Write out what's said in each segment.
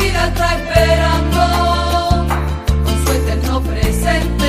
vida está esperando. Con su eterno presente,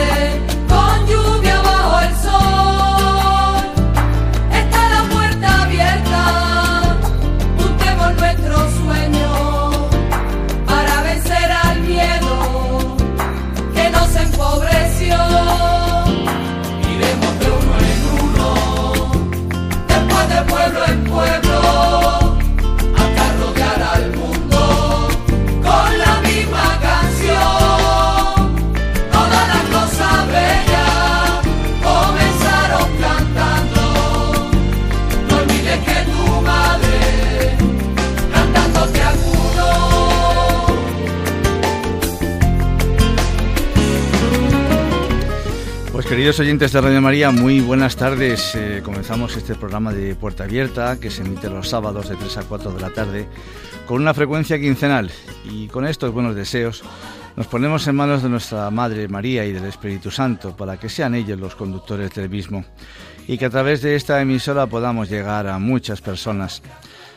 queridos oyentes de Radio María, muy buenas tardes. Eh, comenzamos este programa de Puerta Abierta que se emite los sábados de 3 a 4 de la tarde con una frecuencia quincenal. Y con estos buenos deseos nos ponemos en manos de nuestra Madre María y del Espíritu Santo para que sean ellos los conductores del mismo y que a través de esta emisora podamos llegar a muchas personas.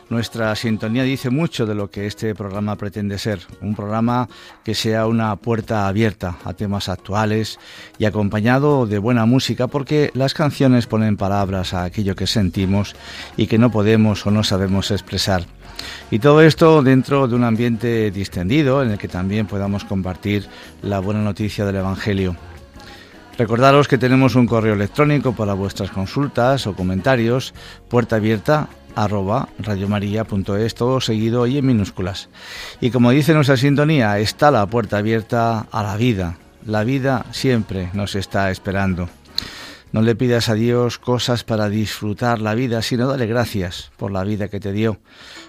Nuestra sintonía dice mucho de lo que este programa pretende ser, un programa que sea una puerta abierta a temas actuales y acompañado de buena música porque las canciones ponen palabras a aquello que sentimos y que no podemos o no sabemos expresar. Y todo esto dentro de un ambiente distendido en el que también podamos compartir la buena noticia del Evangelio. Recordaros que tenemos un correo electrónico para vuestras consultas o comentarios, puerta abierta arroba radiomaria.es, todo seguido y en minúsculas. Y como dice nuestra sintonía, está la puerta abierta a la vida. La vida siempre nos está esperando. No le pidas a Dios cosas para disfrutar la vida, sino dale gracias por la vida que te dio,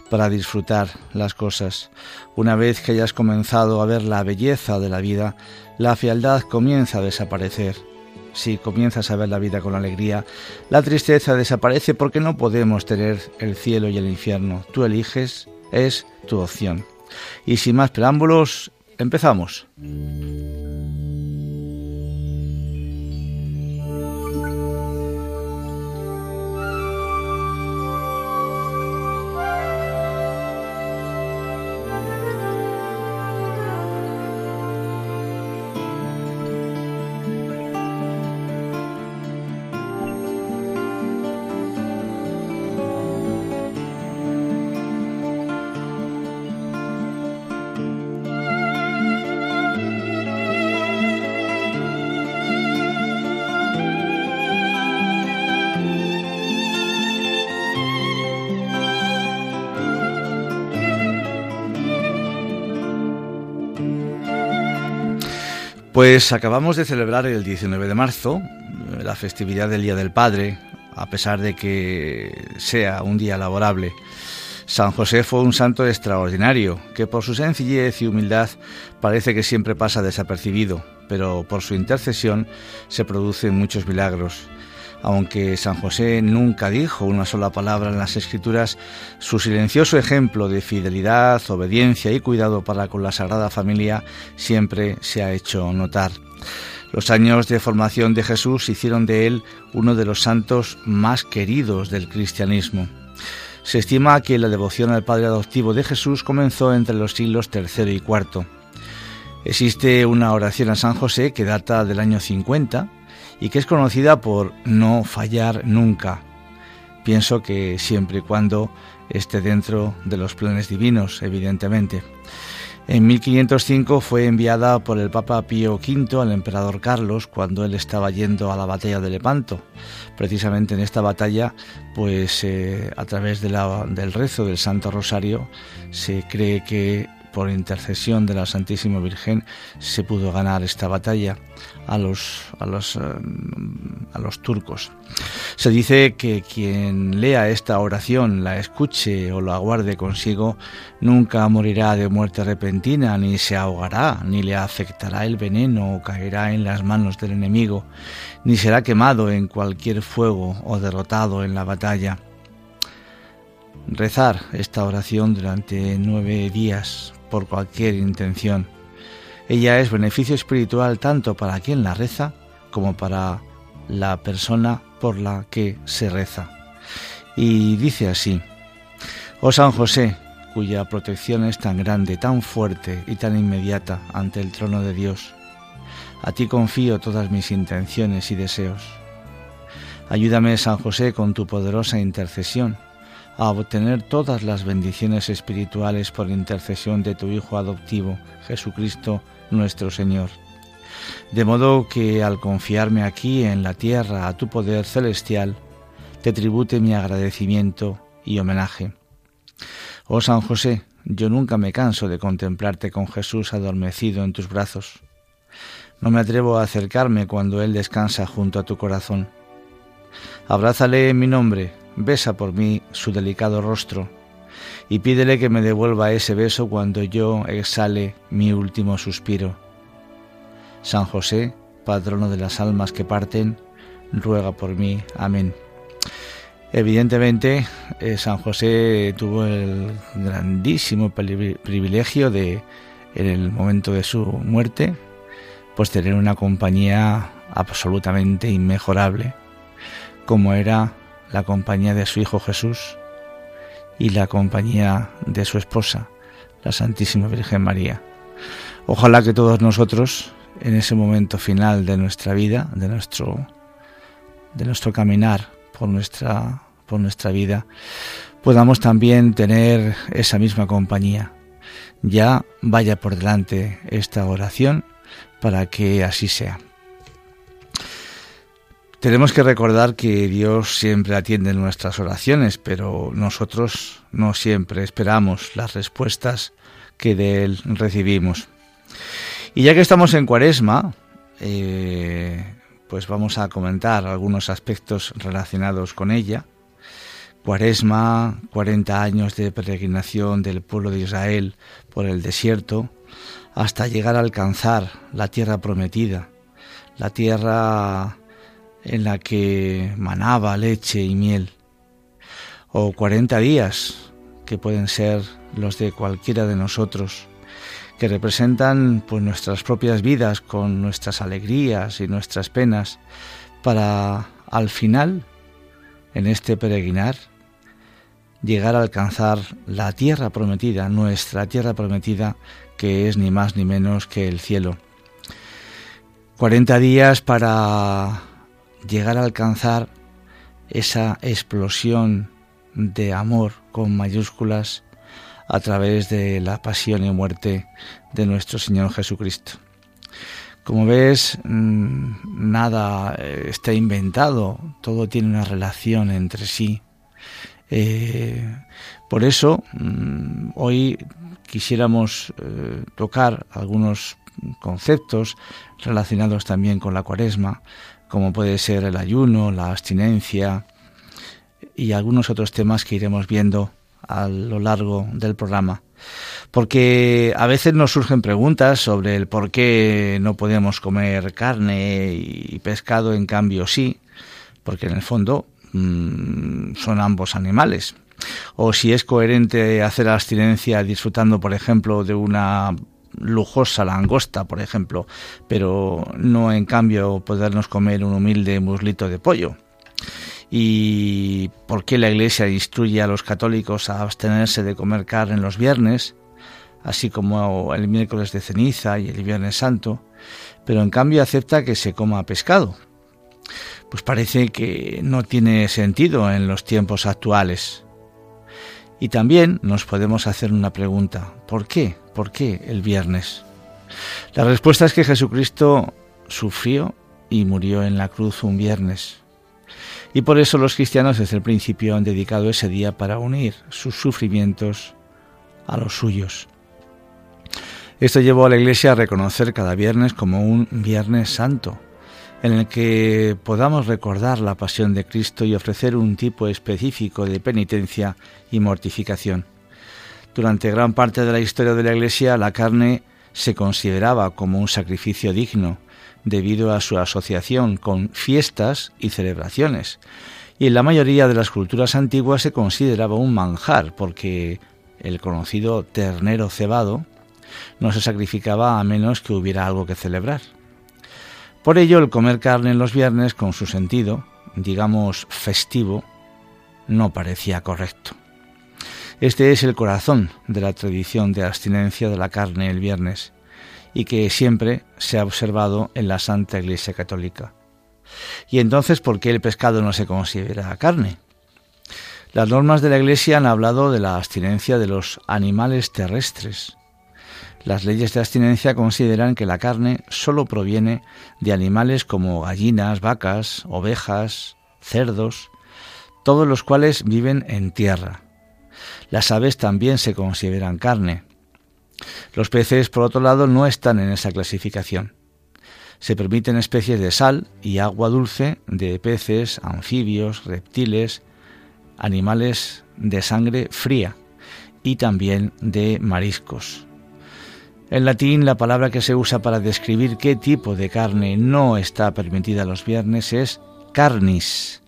para disfrutar las cosas. Una vez que hayas comenzado a ver la belleza de la vida, la fealdad comienza a desaparecer. Si comienzas a ver la vida con alegría, la tristeza desaparece porque no podemos tener el cielo y el infierno. Tú eliges, es tu opción. Y sin más preámbulos, empezamos. Pues acabamos de celebrar el 19 de marzo, la festividad del Día del Padre, a pesar de que sea un día laborable. San José fue un santo extraordinario, que por su sencillez y humildad parece que siempre pasa desapercibido, pero por su intercesión se producen muchos milagros. Aunque San José nunca dijo una sola palabra en las Escrituras, su silencioso ejemplo de fidelidad, obediencia y cuidado para con la Sagrada Familia siempre se ha hecho notar. Los años de formación de Jesús hicieron de él uno de los santos más queridos del cristianismo. Se estima que la devoción al Padre adoptivo de Jesús comenzó entre los siglos III y IV. Existe una oración a San José que data del año 50 y que es conocida por no fallar nunca. Pienso que siempre y cuando esté dentro de los planes divinos, evidentemente. En 1505 fue enviada por el Papa Pío V al emperador Carlos cuando él estaba yendo a la batalla de Lepanto. Precisamente en esta batalla, pues eh, a través del rezo del Santo Rosario, se cree que por intercesión de la Santísima Virgen se pudo ganar esta batalla a los, a los, eh, a los turcos. Se dice que quien lea esta oración, la escuche o la guarde consigo, nunca morirá de muerte repentina, ni se ahogará, ni le afectará el veneno o caerá en las manos del enemigo, ni será quemado en cualquier fuego o derrotado en la batalla. Rezar esta oración durante nueve días por cualquier intención. Ella es beneficio espiritual tanto para quien la reza como para la persona por la que se reza. Y dice así, Oh San José, cuya protección es tan grande, tan fuerte y tan inmediata ante el trono de Dios, a ti confío todas mis intenciones y deseos. Ayúdame, San José, con tu poderosa intercesión a obtener todas las bendiciones espirituales por intercesión de tu Hijo adoptivo, Jesucristo nuestro Señor. De modo que al confiarme aquí en la tierra a tu poder celestial, te tribute mi agradecimiento y homenaje. Oh San José, yo nunca me canso de contemplarte con Jesús adormecido en tus brazos. No me atrevo a acercarme cuando Él descansa junto a tu corazón. Abrázale en mi nombre, besa por mí su delicado rostro y pídele que me devuelva ese beso cuando yo exhale mi último suspiro. San José, patrono de las almas que parten, ruega por mí. Amén. Evidentemente, eh, San José tuvo el grandísimo privilegio de, en el momento de su muerte, pues tener una compañía absolutamente inmejorable, como era la compañía de su Hijo Jesús y la compañía de su esposa, la Santísima Virgen María. Ojalá que todos nosotros, en ese momento final de nuestra vida, de nuestro, de nuestro caminar por nuestra, por nuestra vida, podamos también tener esa misma compañía. Ya vaya por delante esta oración para que así sea. Tenemos que recordar que Dios siempre atiende nuestras oraciones, pero nosotros no siempre esperamos las respuestas que de Él recibimos. Y ya que estamos en Cuaresma, eh, pues vamos a comentar algunos aspectos relacionados con ella. Cuaresma, 40 años de peregrinación del pueblo de Israel por el desierto, hasta llegar a alcanzar la tierra prometida, la tierra en la que manaba leche y miel, o cuarenta días, que pueden ser los de cualquiera de nosotros, que representan pues nuestras propias vidas con nuestras alegrías y nuestras penas, para al final, en este peregrinar, llegar a alcanzar la tierra prometida, nuestra tierra prometida, que es ni más ni menos que el cielo. Cuarenta días para llegar a alcanzar esa explosión de amor con mayúsculas a través de la pasión y muerte de nuestro Señor Jesucristo. Como ves, mm, nada eh, está inventado, todo tiene una relación entre sí. Eh, por eso, mm, hoy quisiéramos eh, tocar algunos conceptos relacionados también con la cuaresma, como puede ser el ayuno, la abstinencia y algunos otros temas que iremos viendo a lo largo del programa. Porque a veces nos surgen preguntas sobre el por qué no podemos comer carne y pescado, en cambio sí, porque en el fondo mm, son ambos animales. O si es coherente hacer abstinencia disfrutando, por ejemplo, de una lujosa langosta, por ejemplo, pero no en cambio podernos comer un humilde muslito de pollo. ¿Y por qué la Iglesia instruye a los católicos a abstenerse de comer carne los viernes, así como el miércoles de ceniza y el Viernes Santo, pero en cambio acepta que se coma pescado? Pues parece que no tiene sentido en los tiempos actuales. Y también nos podemos hacer una pregunta, ¿por qué? ¿Por qué el viernes? La respuesta es que Jesucristo sufrió y murió en la cruz un viernes. Y por eso los cristianos desde el principio han dedicado ese día para unir sus sufrimientos a los suyos. Esto llevó a la Iglesia a reconocer cada viernes como un Viernes Santo, en el que podamos recordar la pasión de Cristo y ofrecer un tipo específico de penitencia y mortificación. Durante gran parte de la historia de la Iglesia, la carne se consideraba como un sacrificio digno, debido a su asociación con fiestas y celebraciones, y en la mayoría de las culturas antiguas se consideraba un manjar, porque el conocido ternero cebado no se sacrificaba a menos que hubiera algo que celebrar. Por ello, el comer carne en los viernes, con su sentido, digamos, festivo, no parecía correcto. Este es el corazón de la tradición de abstinencia de la carne el viernes y que siempre se ha observado en la Santa Iglesia Católica. ¿Y entonces por qué el pescado no se considera carne? Las normas de la Iglesia han hablado de la abstinencia de los animales terrestres, las leyes de abstinencia consideran que la carne sólo proviene de animales como gallinas, vacas, ovejas, cerdos, todos los cuales viven en tierra. Las aves también se consideran carne. Los peces, por otro lado, no están en esa clasificación. Se permiten especies de sal y agua dulce de peces, anfibios, reptiles, animales de sangre fría y también de mariscos. En latín, la palabra que se usa para describir qué tipo de carne no está permitida los viernes es carnis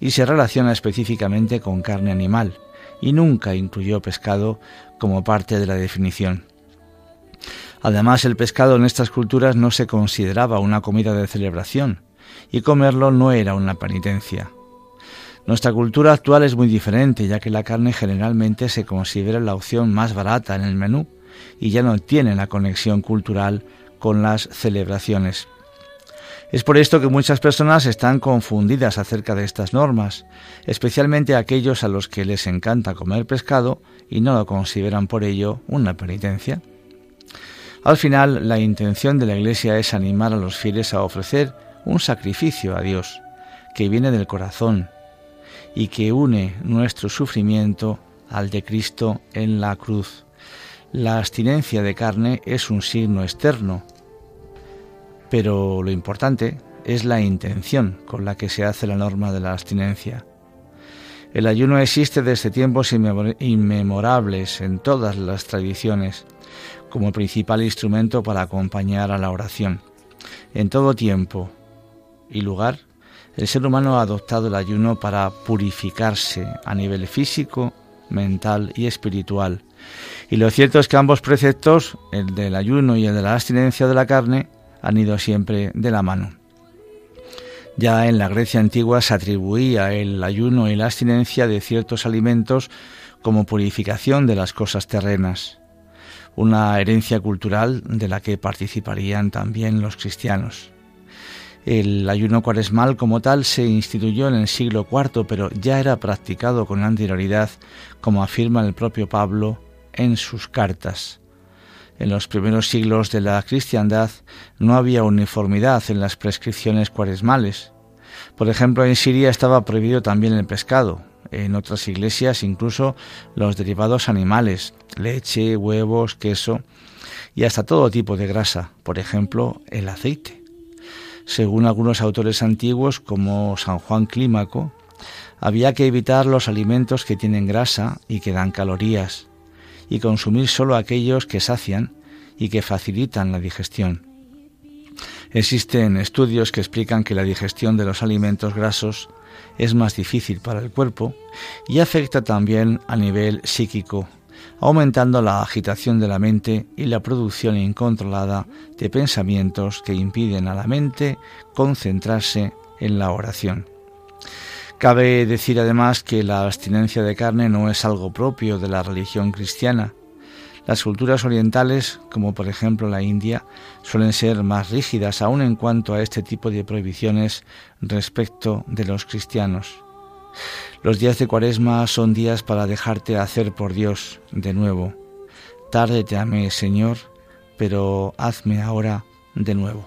y se relaciona específicamente con carne animal y nunca incluyó pescado como parte de la definición. Además, el pescado en estas culturas no se consideraba una comida de celebración y comerlo no era una penitencia. Nuestra cultura actual es muy diferente, ya que la carne generalmente se considera la opción más barata en el menú y ya no tienen la conexión cultural con las celebraciones. Es por esto que muchas personas están confundidas acerca de estas normas, especialmente aquellos a los que les encanta comer pescado y no lo consideran por ello una penitencia. Al final, la intención de la Iglesia es animar a los fieles a ofrecer un sacrificio a Dios, que viene del corazón y que une nuestro sufrimiento al de Cristo en la cruz. La abstinencia de carne es un signo externo, pero lo importante es la intención con la que se hace la norma de la abstinencia. El ayuno existe desde tiempos inmemorables en todas las tradiciones como principal instrumento para acompañar a la oración. En todo tiempo y lugar, el ser humano ha adoptado el ayuno para purificarse a nivel físico, mental y espiritual, y lo cierto es que ambos preceptos, el del ayuno y el de la abstinencia de la carne, han ido siempre de la mano. Ya en la Grecia antigua se atribuía el ayuno y la abstinencia de ciertos alimentos como purificación de las cosas terrenas, una herencia cultural de la que participarían también los cristianos. El ayuno cuaresmal como tal se instituyó en el siglo IV, pero ya era practicado con anterioridad, como afirma el propio Pablo en sus cartas. En los primeros siglos de la cristiandad no había uniformidad en las prescripciones cuaresmales. Por ejemplo, en Siria estaba prohibido también el pescado, en otras iglesias incluso los derivados animales, leche, huevos, queso y hasta todo tipo de grasa, por ejemplo, el aceite. Según algunos autores antiguos como San Juan Clímaco, había que evitar los alimentos que tienen grasa y que dan calorías, y consumir solo aquellos que sacian y que facilitan la digestión. Existen estudios que explican que la digestión de los alimentos grasos es más difícil para el cuerpo y afecta también a nivel psíquico, aumentando la agitación de la mente y la producción incontrolada de pensamientos que impiden a la mente concentrarse en la oración. Cabe decir además que la abstinencia de carne no es algo propio de la religión cristiana. Las culturas orientales, como por ejemplo la India, suelen ser más rígidas aún en cuanto a este tipo de prohibiciones respecto de los cristianos. Los días de cuaresma son días para dejarte hacer por Dios de nuevo. Tarde te amé, Señor, pero hazme ahora de nuevo.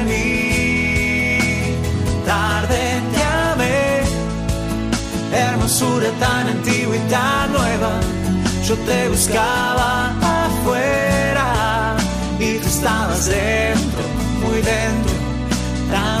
tan antigua y tan nueva. Yo te buscaba afuera y tú estabas dentro, muy dentro, tan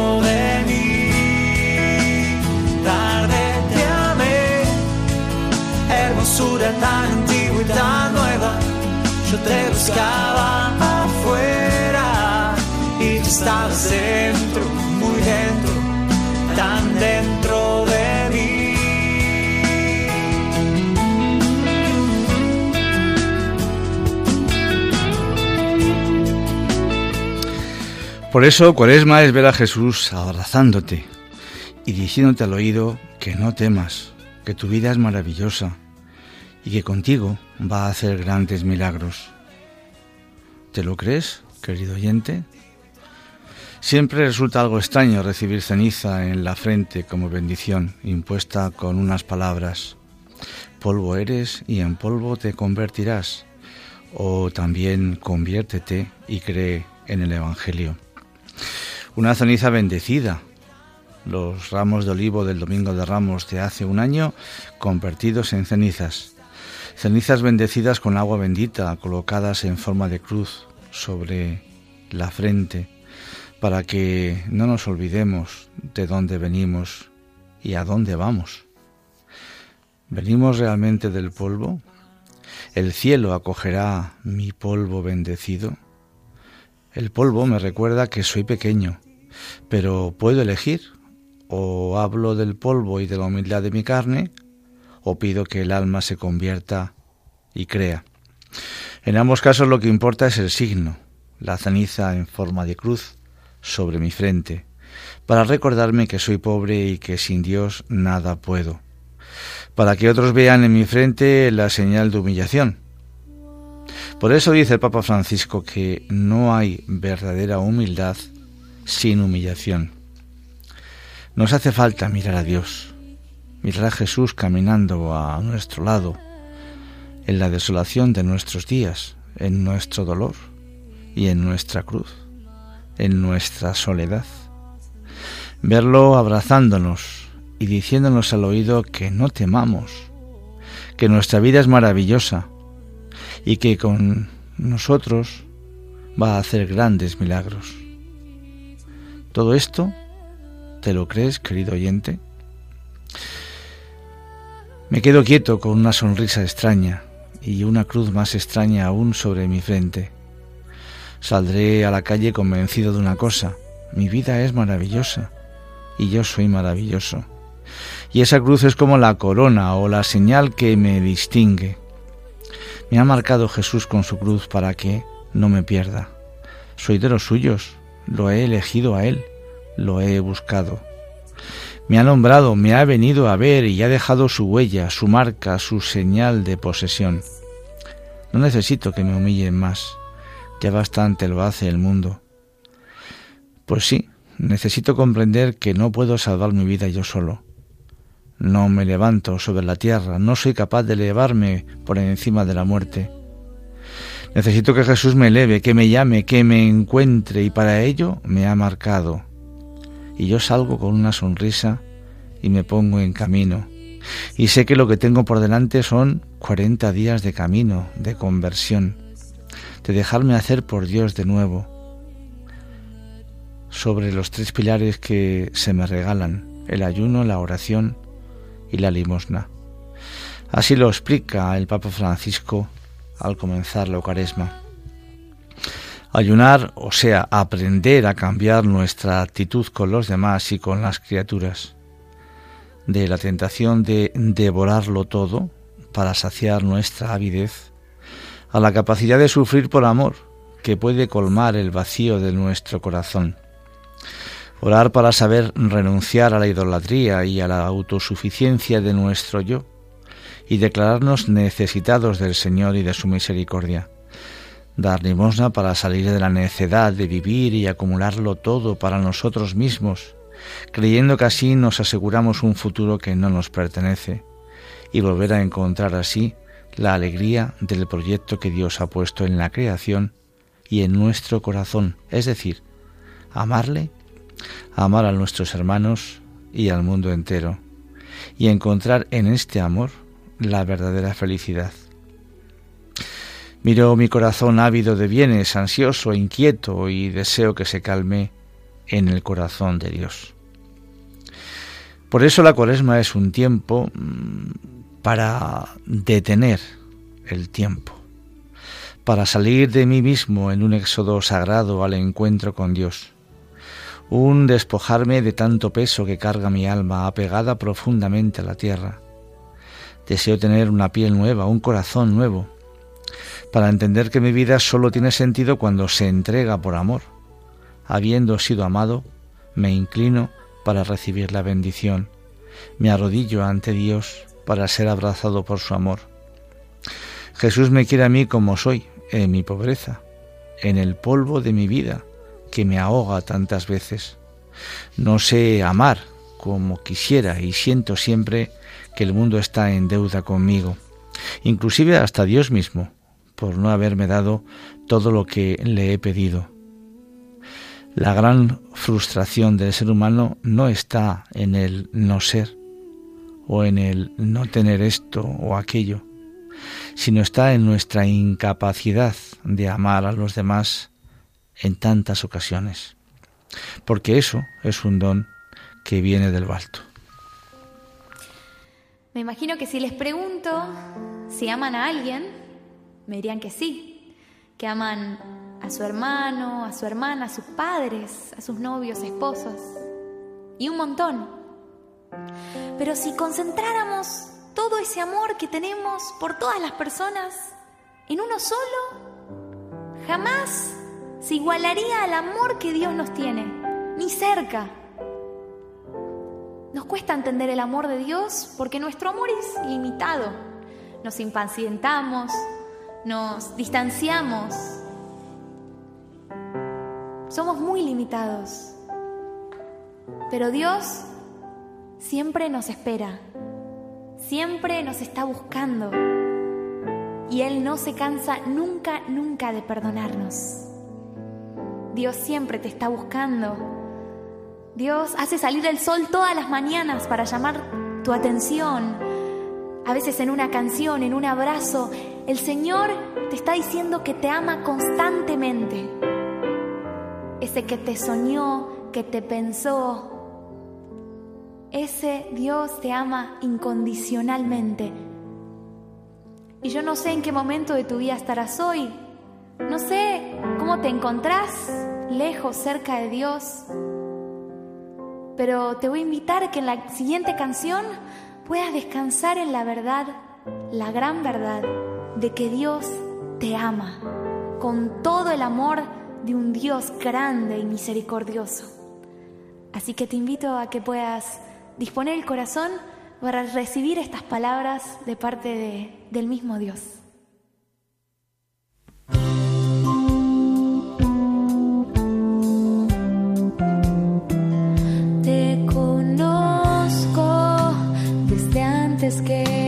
tan antigua y tan nueva. Yo te buscaba afuera y tú estabas dentro, muy dentro, tan dentro de mí. Por eso, Cuaresma es ver a Jesús abrazándote y diciéndote al oído que no temas, que tu vida es maravillosa y que contigo va a hacer grandes milagros. ¿Te lo crees, querido oyente? Siempre resulta algo extraño recibir ceniza en la frente como bendición, impuesta con unas palabras. Polvo eres y en polvo te convertirás. O también conviértete y cree en el Evangelio. Una ceniza bendecida, los ramos de olivo del Domingo de Ramos de hace un año convertidos en cenizas. Cenizas bendecidas con agua bendita colocadas en forma de cruz sobre la frente para que no nos olvidemos de dónde venimos y a dónde vamos. ¿Venimos realmente del polvo? ¿El cielo acogerá mi polvo bendecido? El polvo me recuerda que soy pequeño, pero puedo elegir o hablo del polvo y de la humildad de mi carne, o pido que el alma se convierta y crea. En ambos casos lo que importa es el signo, la ceniza en forma de cruz sobre mi frente, para recordarme que soy pobre y que sin Dios nada puedo, para que otros vean en mi frente la señal de humillación. Por eso dice el Papa Francisco que no hay verdadera humildad sin humillación. Nos hace falta mirar a Dios, mirar a Jesús caminando a nuestro lado, en la desolación de nuestros días, en nuestro dolor y en nuestra cruz, en nuestra soledad. Verlo abrazándonos y diciéndonos al oído que no temamos, que nuestra vida es maravillosa y que con nosotros va a hacer grandes milagros. ¿Todo esto te lo crees, querido oyente? Me quedo quieto con una sonrisa extraña y una cruz más extraña aún sobre mi frente. Saldré a la calle convencido de una cosa, mi vida es maravillosa y yo soy maravilloso. Y esa cruz es como la corona o la señal que me distingue. Me ha marcado Jesús con su cruz para que no me pierda. Soy de los suyos, lo he elegido a Él, lo he buscado. Me ha nombrado, me ha venido a ver y ha dejado su huella, su marca, su señal de posesión. No necesito que me humillen más, ya bastante lo hace el mundo. Pues sí, necesito comprender que no puedo salvar mi vida yo solo no me levanto sobre la tierra, no soy capaz de elevarme por encima de la muerte. Necesito que Jesús me eleve, que me llame, que me encuentre y para ello me ha marcado. Y yo salgo con una sonrisa y me pongo en camino. Y sé que lo que tengo por delante son cuarenta días de camino, de conversión, de dejarme hacer por Dios de nuevo, sobre los tres pilares que se me regalan, el ayuno, la oración y la limosna. Así lo explica el Papa Francisco al comenzar la Eucaresma. Ayunar, o sea, aprender a cambiar nuestra actitud con los demás y con las criaturas, de la tentación de devorarlo todo para saciar nuestra avidez, a la capacidad de sufrir por amor, que puede colmar el vacío de nuestro corazón Orar para saber renunciar a la idolatría y a la autosuficiencia de nuestro yo y declararnos necesitados del Señor y de su misericordia. Dar limosna para salir de la necedad de vivir y acumularlo todo para nosotros mismos, creyendo que así nos aseguramos un futuro que no nos pertenece y volver a encontrar así la alegría del proyecto que Dios ha puesto en la creación y en nuestro corazón, es decir, amarle amar a nuestros hermanos y al mundo entero, y encontrar en este amor la verdadera felicidad. Miro mi corazón ávido de bienes, ansioso, inquieto, y deseo que se calme en el corazón de Dios. Por eso la cuaresma es un tiempo mm, para detener el tiempo, para salir de mí mismo en un éxodo sagrado al encuentro con Dios un despojarme de tanto peso que carga mi alma apegada profundamente a la tierra. Deseo tener una piel nueva, un corazón nuevo, para entender que mi vida solo tiene sentido cuando se entrega por amor. Habiendo sido amado, me inclino para recibir la bendición. Me arrodillo ante Dios para ser abrazado por su amor. Jesús me quiere a mí como soy, en mi pobreza, en el polvo de mi vida, que me ahoga tantas veces. No sé amar como quisiera y siento siempre que el mundo está en deuda conmigo, inclusive hasta Dios mismo, por no haberme dado todo lo que le he pedido. La gran frustración del ser humano no está en el no ser o en el no tener esto o aquello, sino está en nuestra incapacidad de amar a los demás en tantas ocasiones, porque eso es un don que viene del alto. Me imagino que si les pregunto si aman a alguien, me dirían que sí, que aman a su hermano, a su hermana, a sus padres, a sus novios, esposos, y un montón. Pero si concentráramos todo ese amor que tenemos por todas las personas en uno solo, jamás se igualaría al amor que Dios nos tiene, ni cerca. Nos cuesta entender el amor de Dios porque nuestro amor es limitado. Nos impacientamos, nos distanciamos. Somos muy limitados. Pero Dios siempre nos espera, siempre nos está buscando y Él no se cansa nunca, nunca de perdonarnos. Dios siempre te está buscando. Dios hace salir el sol todas las mañanas para llamar tu atención. A veces en una canción, en un abrazo, el Señor te está diciendo que te ama constantemente. Ese que te soñó, que te pensó, ese Dios te ama incondicionalmente. Y yo no sé en qué momento de tu vida estarás hoy. No sé cómo te encontrás lejos, cerca de Dios. Pero te voy a invitar que en la siguiente canción puedas descansar en la verdad, la gran verdad de que Dios te ama con todo el amor de un Dios grande y misericordioso. Así que te invito a que puedas disponer el corazón para recibir estas palabras de parte de, del mismo Dios. Te conozco desde antes que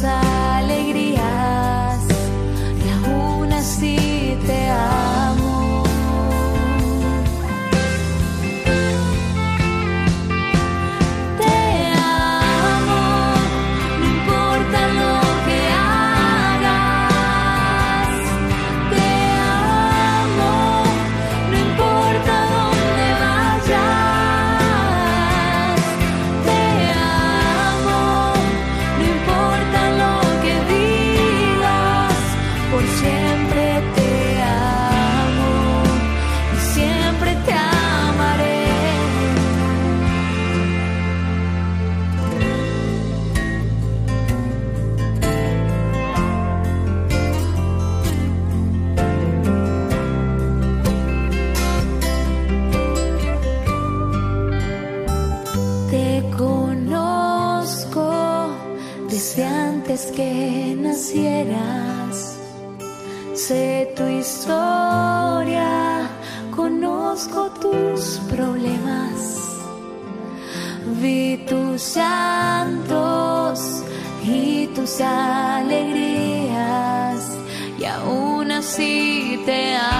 y que nacieras. Sé tu historia, conozco tus problemas. Vi tus llantos y tus alegrías, y aún así te amo.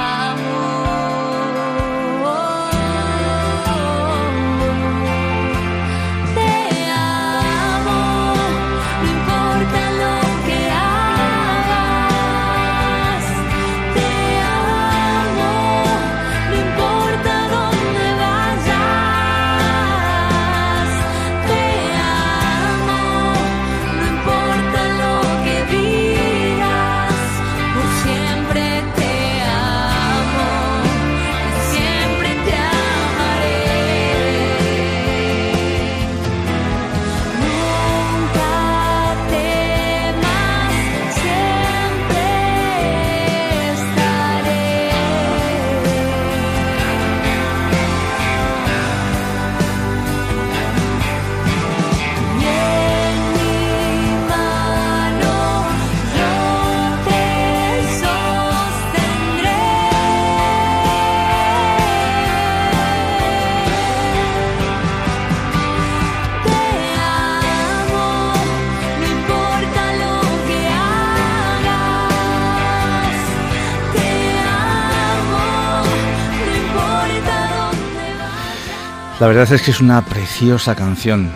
La verdad es que es una preciosa canción.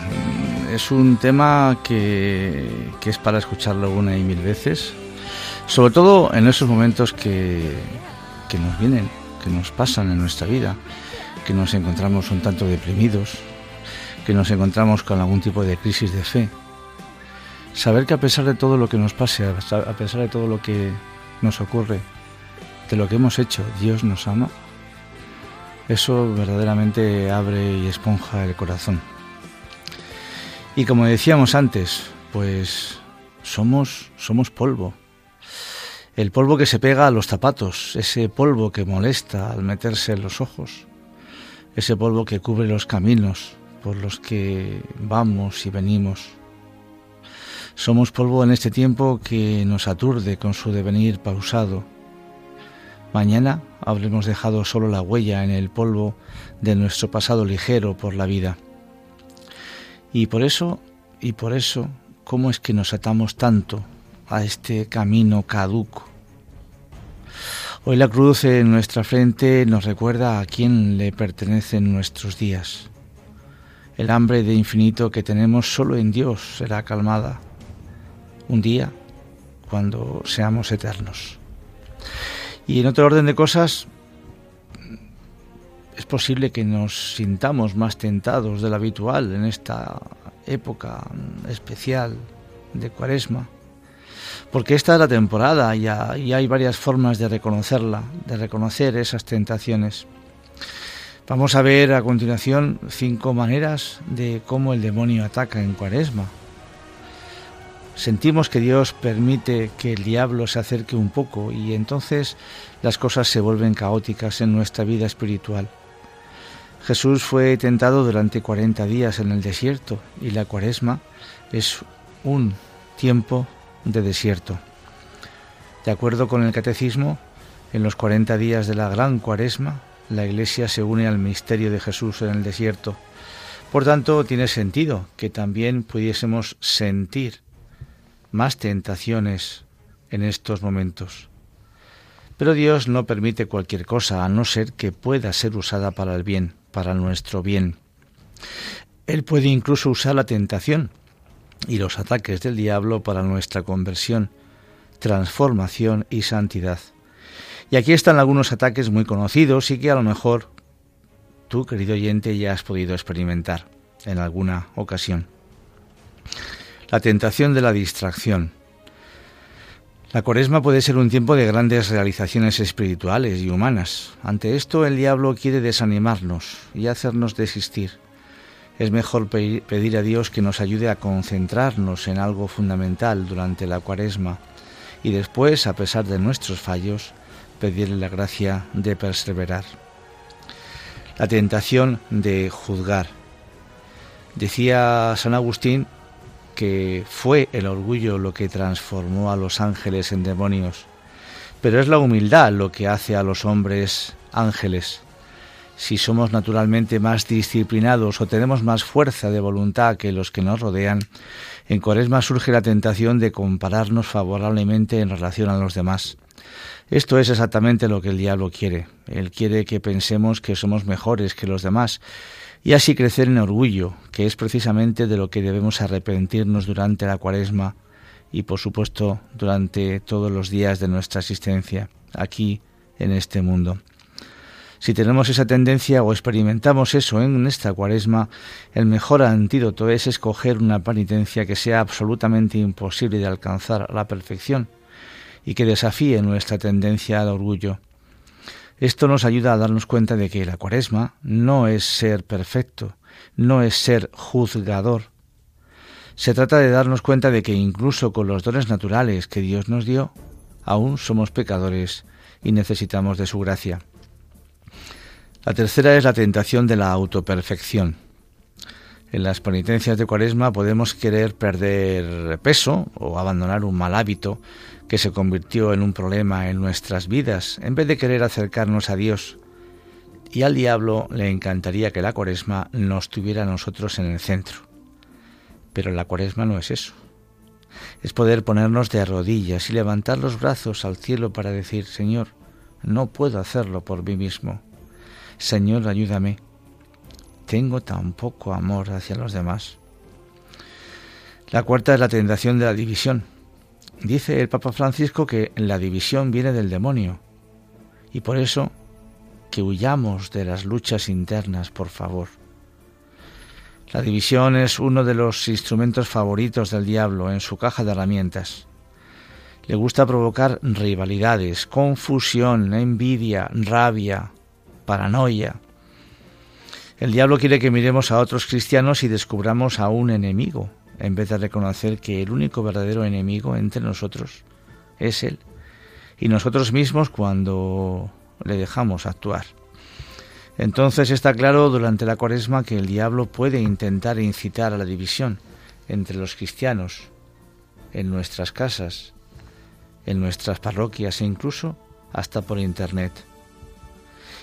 Es un tema que, que es para escucharlo una y mil veces. Sobre todo en esos momentos que, que nos vienen, que nos pasan en nuestra vida, que nos encontramos un tanto deprimidos, que nos encontramos con algún tipo de crisis de fe. Saber que a pesar de todo lo que nos pase, a pesar de todo lo que nos ocurre, de lo que hemos hecho, Dios nos ama, eso verdaderamente abre y esponja el corazón. Y como decíamos antes, pues somos, somos polvo. El polvo que se pega a los zapatos, ese polvo que molesta al meterse en los ojos, ese polvo que cubre los caminos por los que vamos y venimos. Somos polvo en este tiempo que nos aturde con su devenir pausado. Mañana habremos dejado solo la huella en el polvo de nuestro pasado ligero por la vida. Y por eso, y por eso, ¿cómo es que nos atamos tanto a este camino caduco? Hoy la cruz en nuestra frente nos recuerda a quién le pertenecen nuestros días. El hambre de infinito que tenemos solo en Dios será calmada un día cuando seamos eternos. Y en otro orden de cosas, es posible que nos sintamos más tentados de lo habitual en esta época especial de Cuaresma porque esta es la temporada y, hay varias formas de reconocerla, de reconocer esas tentaciones. Vamos a ver a continuación cinco maneras de cómo el demonio ataca en cuaresma. Sentimos que Dios permite que el diablo se acerque un poco y entonces las cosas se vuelven caóticas en nuestra vida espiritual. Jesús fue tentado durante 40 días en el desierto y la cuaresma es un tiempo de desierto. De acuerdo con el catecismo, en los 40 días de la gran cuaresma, la Iglesia se une al misterio de Jesús en el desierto. Por tanto, tiene sentido que también pudiésemos sentir más tentaciones en estos momentos. Pero Dios no permite cualquier cosa a no ser que pueda ser usada para el bien, para nuestro bien. Él puede incluso usar la tentación y los ataques del diablo para nuestra conversión, transformación y santidad. Y aquí están algunos ataques muy conocidos y que a lo mejor tú, querido oyente, ya has podido experimentar en alguna ocasión. La tentación de la distracción. La cuaresma puede ser un tiempo de grandes realizaciones espirituales y humanas. Ante esto el diablo quiere desanimarnos y hacernos desistir es mejor pedir a Dios que nos ayude a concentrarnos en algo fundamental durante la cuaresma y después, a pesar de nuestros fallos, pedirle la gracia de perseverar. La tentación de juzgar. Decía San Agustín que fue el orgullo lo que transformó a los ángeles en demonios, pero es la humildad lo que hace a los hombres ángeles si somos naturalmente más disciplinados o tenemos más fuerza de voluntad que los que nos rodean, en Cuaresma surge la tentación de compararnos favorablemente en relación a los demás. Esto es exactamente lo que el diablo quiere. Él quiere que pensemos que somos mejores que los demás y así crecer en orgullo, que es precisamente de lo que debemos arrepentirnos durante la Cuaresma y por supuesto durante todos los días de nuestra existencia aquí en este mundo. Si tenemos esa tendencia o experimentamos eso en esta cuaresma, el mejor antídoto es escoger una penitencia que sea absolutamente imposible de alcanzar a la perfección y que desafíe nuestra tendencia al orgullo. Esto nos ayuda a darnos cuenta de que la cuaresma no es ser perfecto, no es ser juzgador. Se trata de darnos cuenta de que incluso con los dones naturales que Dios nos dio, aún somos pecadores y necesitamos de su gracia. La tercera es la tentación de la autoperfección. En las penitencias de Cuaresma podemos querer perder peso o abandonar un mal hábito que se convirtió en un problema en nuestras vidas, en vez de querer acercarnos a Dios. Y al diablo le encantaría que la Cuaresma nos tuviera a nosotros en el centro. Pero la Cuaresma no es eso. Es poder ponernos de rodillas y levantar los brazos al cielo para decir, Señor, no puedo hacerlo por mí mismo Señor, ayúdame. Tengo tan poco amor hacia los demás. La cuarta es la tentación de la división. Dice el Papa Francisco que la división viene del demonio y por eso que huyamos de las luchas internas, por favor. La división es uno de los instrumentos favoritos del diablo en su caja de herramientas. Le gusta provocar rivalidades, confusión, envidia, rabia, paranoia. El diablo quiere que miremos a otros cristianos y descubramos a un enemigo, en vez de reconocer que el único verdadero enemigo entre nosotros es Él y nosotros mismos cuando le dejamos actuar. Entonces está claro durante la cuaresma que el diablo puede intentar incitar a la división entre los cristianos, en nuestras casas, en nuestras parroquias e incluso hasta por internet.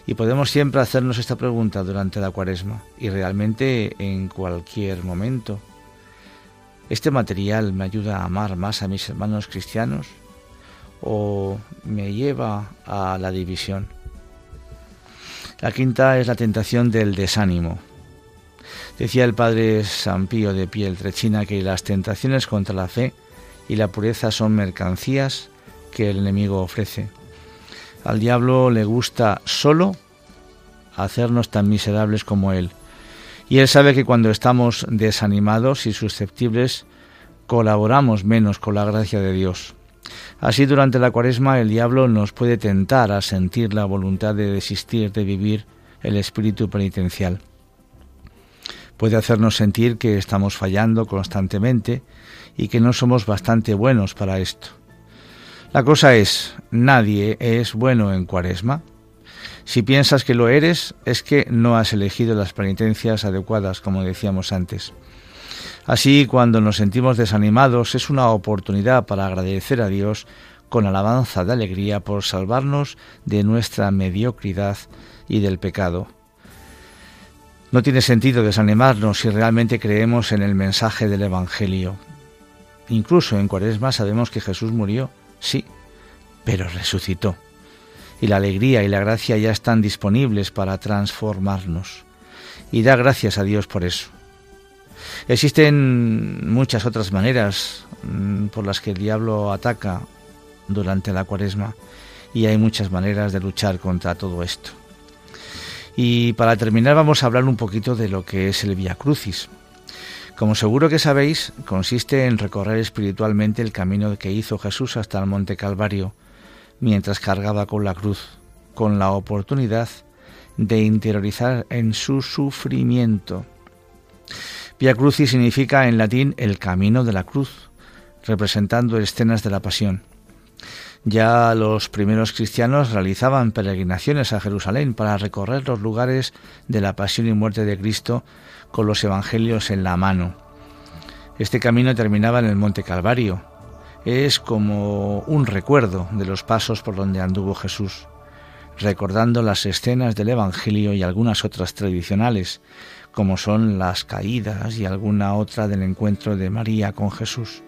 Y podemos siempre hacernos esta pregunta durante la cuaresma y realmente en cualquier momento. ¿Este material me ayuda a amar más a mis hermanos cristianos o me lleva a la división? La quinta es la tentación del desánimo. Decía el padre San Pío de Pieltrechina que las tentaciones contra la fe y la pureza son mercancías que el enemigo ofrece. Al diablo le gusta solo hacernos tan miserables como él. Y él sabe que cuando estamos desanimados y susceptibles, colaboramos menos con la gracia de Dios. Así durante la cuaresma el diablo nos puede tentar a sentir la voluntad de desistir de vivir el espíritu penitencial. Puede hacernos sentir que estamos fallando constantemente y que no somos bastante buenos para esto. La cosa es, nadie es bueno en cuaresma. Si piensas que lo eres, es que no has elegido las penitencias adecuadas, como decíamos antes. Así, cuando nos sentimos desanimados, es una oportunidad para agradecer a Dios con alabanza de alegría por salvarnos de nuestra mediocridad y del pecado. No tiene sentido desanimarnos si realmente creemos en el mensaje del Evangelio. Incluso en Cuaresma sabemos que Jesús murió, sí, pero resucitó. Y la alegría y la gracia ya están disponibles para transformarnos. Y da gracias a Dios por eso. Existen muchas otras maneras mm, por las que el diablo ataca durante la cuaresma y hay muchas maneras de luchar contra todo esto. Y para terminar vamos a hablar un poquito de lo que es el Via Crucis. Como seguro que sabéis, consiste en recorrer espiritualmente el camino que hizo Jesús hasta el Monte Calvario, mientras cargaba con la cruz, con la oportunidad de interiorizar en su sufrimiento Via Crucis significa en latín el camino de la cruz, representando escenas de la pasión. Ya los primeros cristianos realizaban peregrinaciones a Jerusalén para recorrer los lugares de la pasión y muerte de Cristo con los evangelios en la mano. Este camino terminaba en el Monte Calvario. Es como un recuerdo de los pasos por donde anduvo Jesús, recordando las escenas del Evangelio y algunas otras tradicionales, como son las caídas y alguna otra del encuentro de María con Jesús.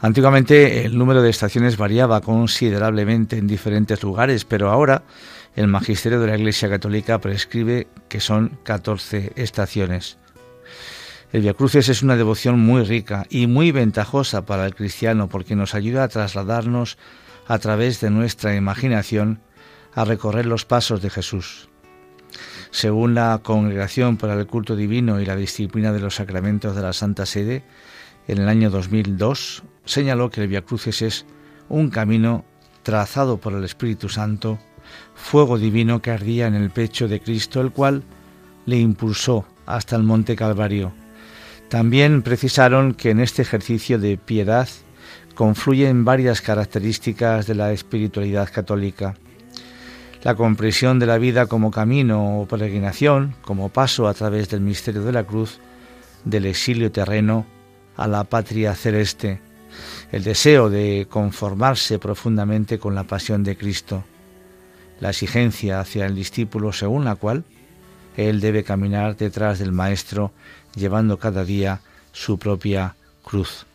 Antiguamente el número de estaciones variaba considerablemente en diferentes lugares, pero ahora el magisterio de la Iglesia Católica prescribe que son 14 estaciones. El Via Crucis es una devoción muy rica y muy ventajosa para el cristiano porque nos ayuda a trasladarnos a través de nuestra imaginación a recorrer los pasos de Jesús. Según la Congregación para el Culto Divino y la Disciplina de los Sacramentos de la Santa Sede, en el año 2002 señaló que el Via Crucis es un camino trazado por el Espíritu Santo, fuego divino que ardía en el pecho de Cristo, el cual le impulsó hasta el Monte Calvario. También precisaron que en este ejercicio de piedad confluyen varias características de la espiritualidad católica la comprensión de la vida como camino o peregrinación, como paso a través del misterio de la cruz, del exilio terreno a la patria celeste, el deseo de conformarse profundamente con la pasión de Cristo, la exigencia hacia el discípulo según la cual él debe caminar detrás del Maestro llevando cada día su propia cruz.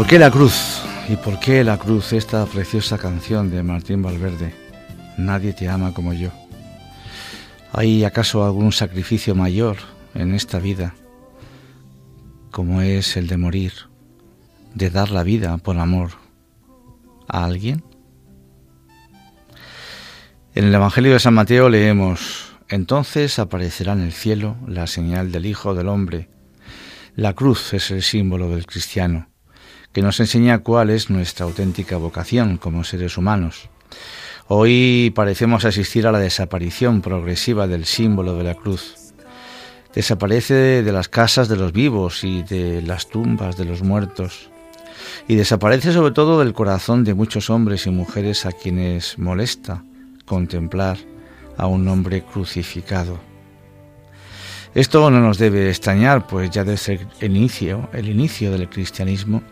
por qué la cruz? ¿Y por qué la cruz? Esta preciosa canción de Martín Valverde. Nadie te ama como yo. ¿Hay acaso algún sacrificio mayor en esta vida, como es el de morir, de dar la vida por amor a alguien? En el Evangelio de San Mateo leemos, entonces aparecerá en el cielo la señal del Hijo del Hombre. La cruz es el símbolo del cristiano que nos enseña cuál es nuestra auténtica vocación como seres humanos. Hoy parecemos asistir a la desaparición progresiva del símbolo de la cruz. Desaparece de las casas de los vivos y de las tumbas de los muertos. y desaparece sobre todo del corazón de muchos hombres y mujeres a quienes molesta contemplar a un hombre crucificado. Esto no nos debe extrañar, pues ya desde el inicio, el inicio del cristianismo,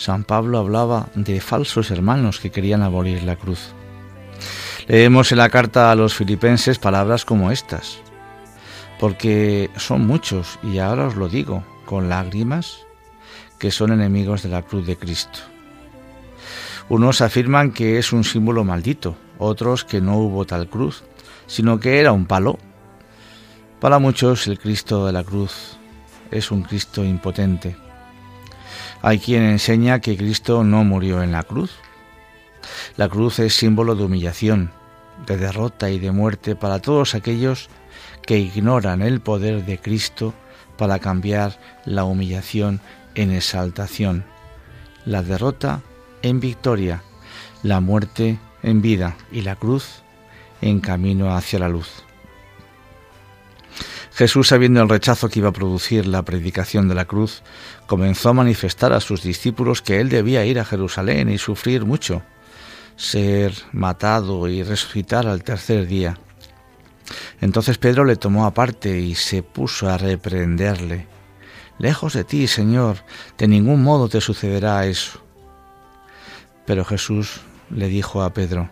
San Pablo hablaba de falsos hermanos que querían abolir la cruz. Leemos en la carta a los filipenses palabras como estas, porque son muchos, y ahora os lo digo, con lágrimas, que son enemigos de la cruz de Cristo. Unos afirman que es un símbolo maldito, otros que no hubo tal cruz, sino que era un palo. Para muchos el Cristo de la cruz es un Cristo impotente. Hay quien enseña que Cristo no murió en la cruz. La cruz es símbolo de humillación, de derrota y de muerte para todos aquellos que ignoran el poder de Cristo para cambiar la humillación en exaltación, la derrota en victoria, la muerte en vida y la cruz en camino hacia la luz. Jesús, sabiendo el rechazo que iba a producir la predicación de la cruz, comenzó a manifestar a sus discípulos que él debía ir a Jerusalén y sufrir mucho, ser matado y resucitar al tercer día. Entonces Pedro le tomó aparte y se puso a reprenderle. Lejos de ti, Señor, de ningún modo te sucederá eso. Pero Jesús le dijo a Pedro,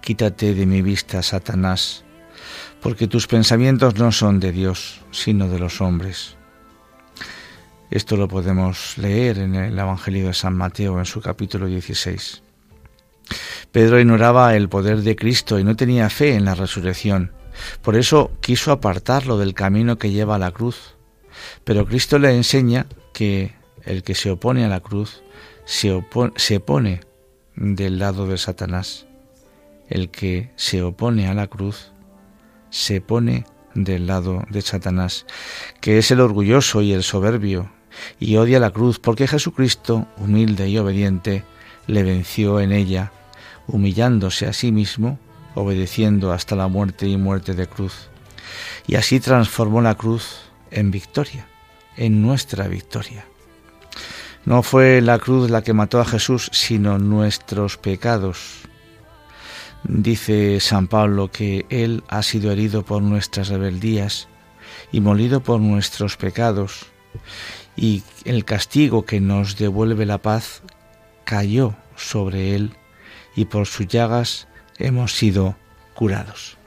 Quítate de mi vista, Satanás, porque tus pensamientos no son de Dios, sino de los hombres. Esto lo podemos leer en el Evangelio de San Mateo en su capítulo 16. Pedro ignoraba el poder de Cristo y no tenía fe en la resurrección. Por eso quiso apartarlo del camino que lleva a la cruz. Pero Cristo le enseña que el que se opone a la cruz se, se pone del lado de Satanás. El que se opone a la cruz se pone del lado de Satanás, que es el orgulloso y el soberbio, y odia la cruz, porque Jesucristo, humilde y obediente, le venció en ella, humillándose a sí mismo, obedeciendo hasta la muerte y muerte de cruz. Y así transformó la cruz en victoria, en nuestra victoria. No fue la cruz la que mató a Jesús, sino nuestros pecados. Dice San Pablo que Él ha sido herido por nuestras rebeldías y molido por nuestros pecados, y el castigo que nos devuelve la paz cayó sobre Él, y por sus llagas hemos sido curados.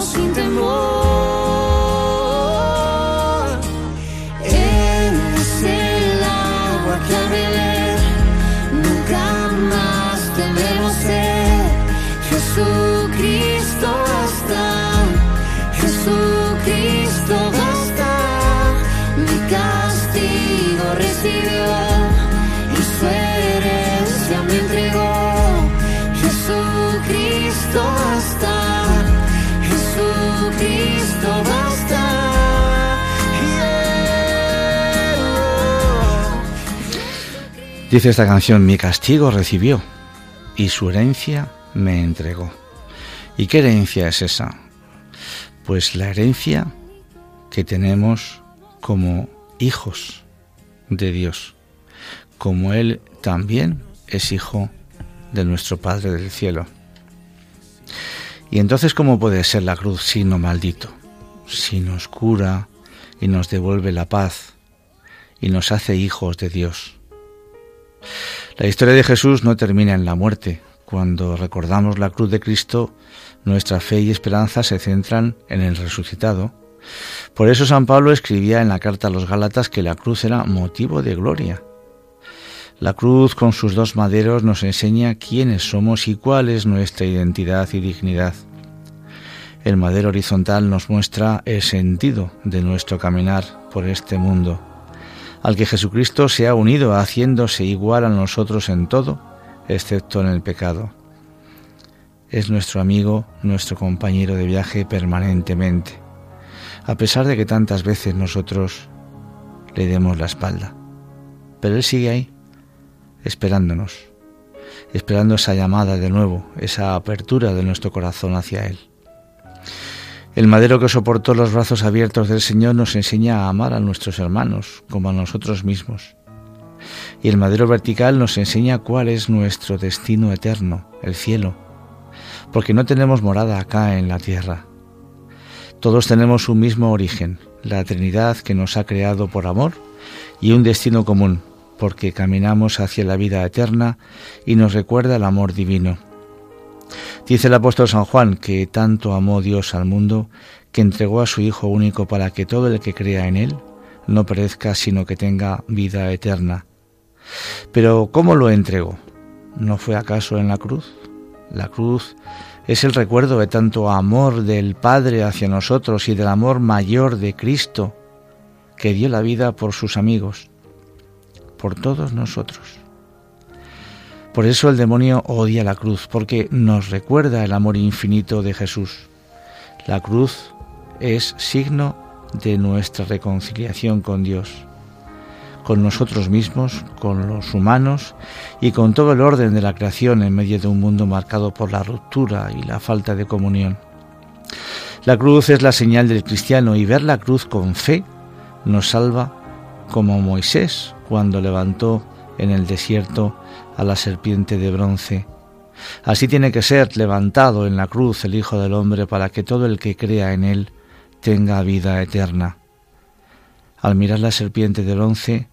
心的模 Dice esta canción, mi castigo recibió y su herencia me entregó. ¿Y qué herencia es esa? Pues la herencia que tenemos como hijos de Dios, como Él también es hijo de nuestro Padre del cielo. Y entonces, ¿cómo puede ser la cruz sino maldito? Si nos cura y nos devuelve la paz y nos hace hijos de Dios. La historia de Jesús no termina en la muerte. Cuando recordamos la cruz de Cristo, nuestra fe y esperanza se centran en el resucitado. Por eso San Pablo escribía en la carta a los Gálatas que la cruz era motivo de gloria. La cruz con sus dos maderos nos enseña quiénes somos y cuál es nuestra identidad y dignidad. El madero horizontal nos muestra el sentido de nuestro caminar por este mundo, al que Jesucristo se ha unido haciéndose igual a nosotros en todo, excepto en el pecado. Es nuestro amigo, nuestro compañero de viaje permanentemente, a pesar de que tantas veces nosotros le demos la espalda. Pero Él sigue ahí, esperándonos, esperando esa llamada de nuevo, esa apertura de nuestro corazón hacia Él. El madero que soportó los brazos abiertos del Señor nos enseña a amar a nuestros hermanos como a nosotros mismos. Y el madero vertical nos enseña cuál es nuestro destino eterno, el cielo, porque no tenemos morada acá en la tierra. Todos tenemos un mismo origen, la Trinidad que nos ha creado por amor y un destino común, porque caminamos hacia la vida eterna y nos recuerda el amor divino. Dice el apóstol San Juan que tanto amó Dios al mundo que entregó a su Hijo único para que todo el que crea en Él no perezca, sino que tenga vida eterna. Pero ¿cómo lo entregó? ¿No fue acaso en la cruz? La cruz es el recuerdo de tanto amor del Padre hacia nosotros y del amor mayor de Cristo, que dio la vida por sus amigos, por todos nosotros. Por eso el demonio odia la cruz, porque nos recuerda el amor infinito de Jesús. La cruz es signo de nuestra reconciliación con Dios, con nosotros mismos, con los humanos y con todo el orden de la creación en medio de un mundo marcado por la ruptura y la falta de comunión. La cruz es la señal del cristiano y ver la cruz con fe nos salva como Moisés cuando levantó en el desierto a la serpiente de bronce. Así tiene que ser levantado en la cruz el Hijo del Hombre para que todo el que crea en él tenga vida eterna. Al mirar la serpiente de bronce,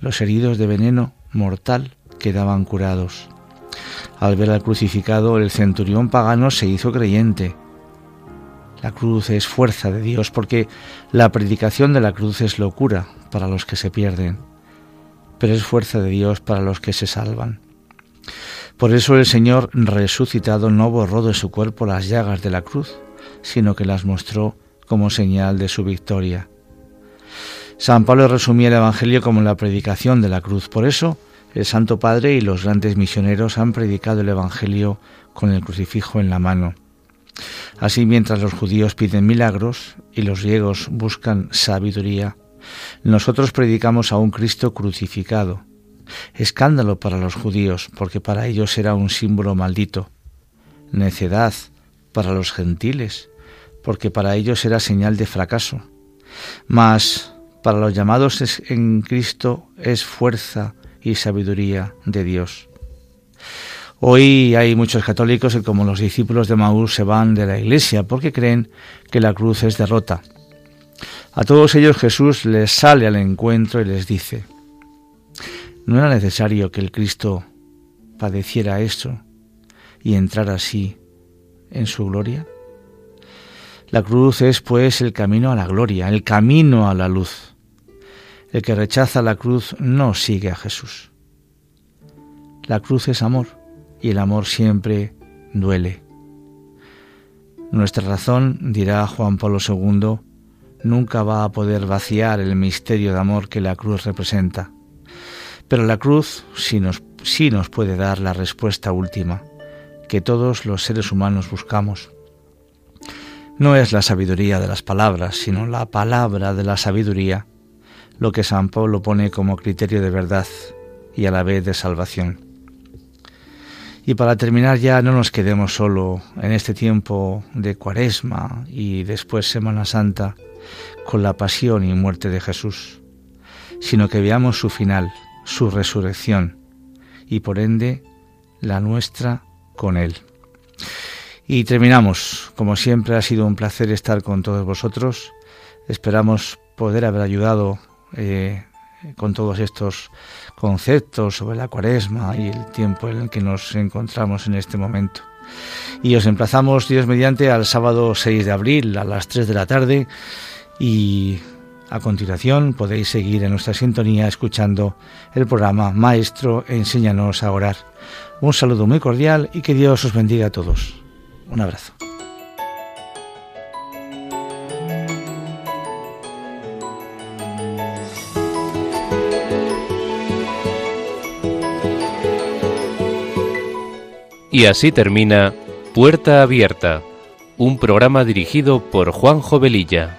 los heridos de veneno mortal quedaban curados. Al ver al crucificado, el centurión pagano se hizo creyente. La cruz es fuerza de Dios porque la predicación de la cruz es locura para los que se pierden pero es fuerza de Dios para los que se salvan. Por eso el Señor resucitado no borró de su cuerpo las llagas de la cruz, sino que las mostró como señal de su victoria. San Pablo resumía el Evangelio como la predicación de la cruz. Por eso el Santo Padre y los grandes misioneros han predicado el Evangelio con el crucifijo en la mano. Así mientras los judíos piden milagros y los griegos buscan sabiduría, nosotros predicamos a un Cristo crucificado. Escándalo para los judíos, porque para ellos era un símbolo maldito. Necedad para los gentiles, porque para ellos era señal de fracaso. Mas para los llamados en Cristo es fuerza y sabiduría de Dios. Hoy hay muchos católicos que como los discípulos de Maús se van de la iglesia porque creen que la cruz es derrota. A todos ellos Jesús les sale al encuentro y les dice, ¿no era necesario que el Cristo padeciera eso y entrar así en su gloria? La cruz es pues el camino a la gloria, el camino a la luz. El que rechaza la cruz no sigue a Jesús. La cruz es amor y el amor siempre duele. Nuestra razón, dirá Juan Pablo II, nunca va a poder vaciar el misterio de amor que la cruz representa. Pero la cruz sí nos, sí nos puede dar la respuesta última que todos los seres humanos buscamos no es la sabiduría de las palabras, sino la palabra de la sabiduría, lo que San Pablo pone como criterio de verdad y a la vez de salvación. Y para terminar ya no nos quedemos solo en este tiempo de cuaresma y después Semana Santa con la pasión y muerte de Jesús, sino que veamos su final, su resurrección y por ende la nuestra con Él. Y terminamos. Como siempre ha sido un placer estar con todos vosotros. Esperamos poder haber ayudado eh, con todos estos conceptos sobre la cuaresma y el tiempo en el que nos encontramos en este momento. Y os emplazamos, Dios mediante, al sábado 6 de abril a las 3 de la tarde y a continuación podéis seguir en nuestra sintonía escuchando el programa Maestro, enséñanos a orar. Un saludo muy cordial y que Dios os bendiga a todos. Un abrazo. Y así termina Puerta Abierta, un programa dirigido por Juan Jovelilla.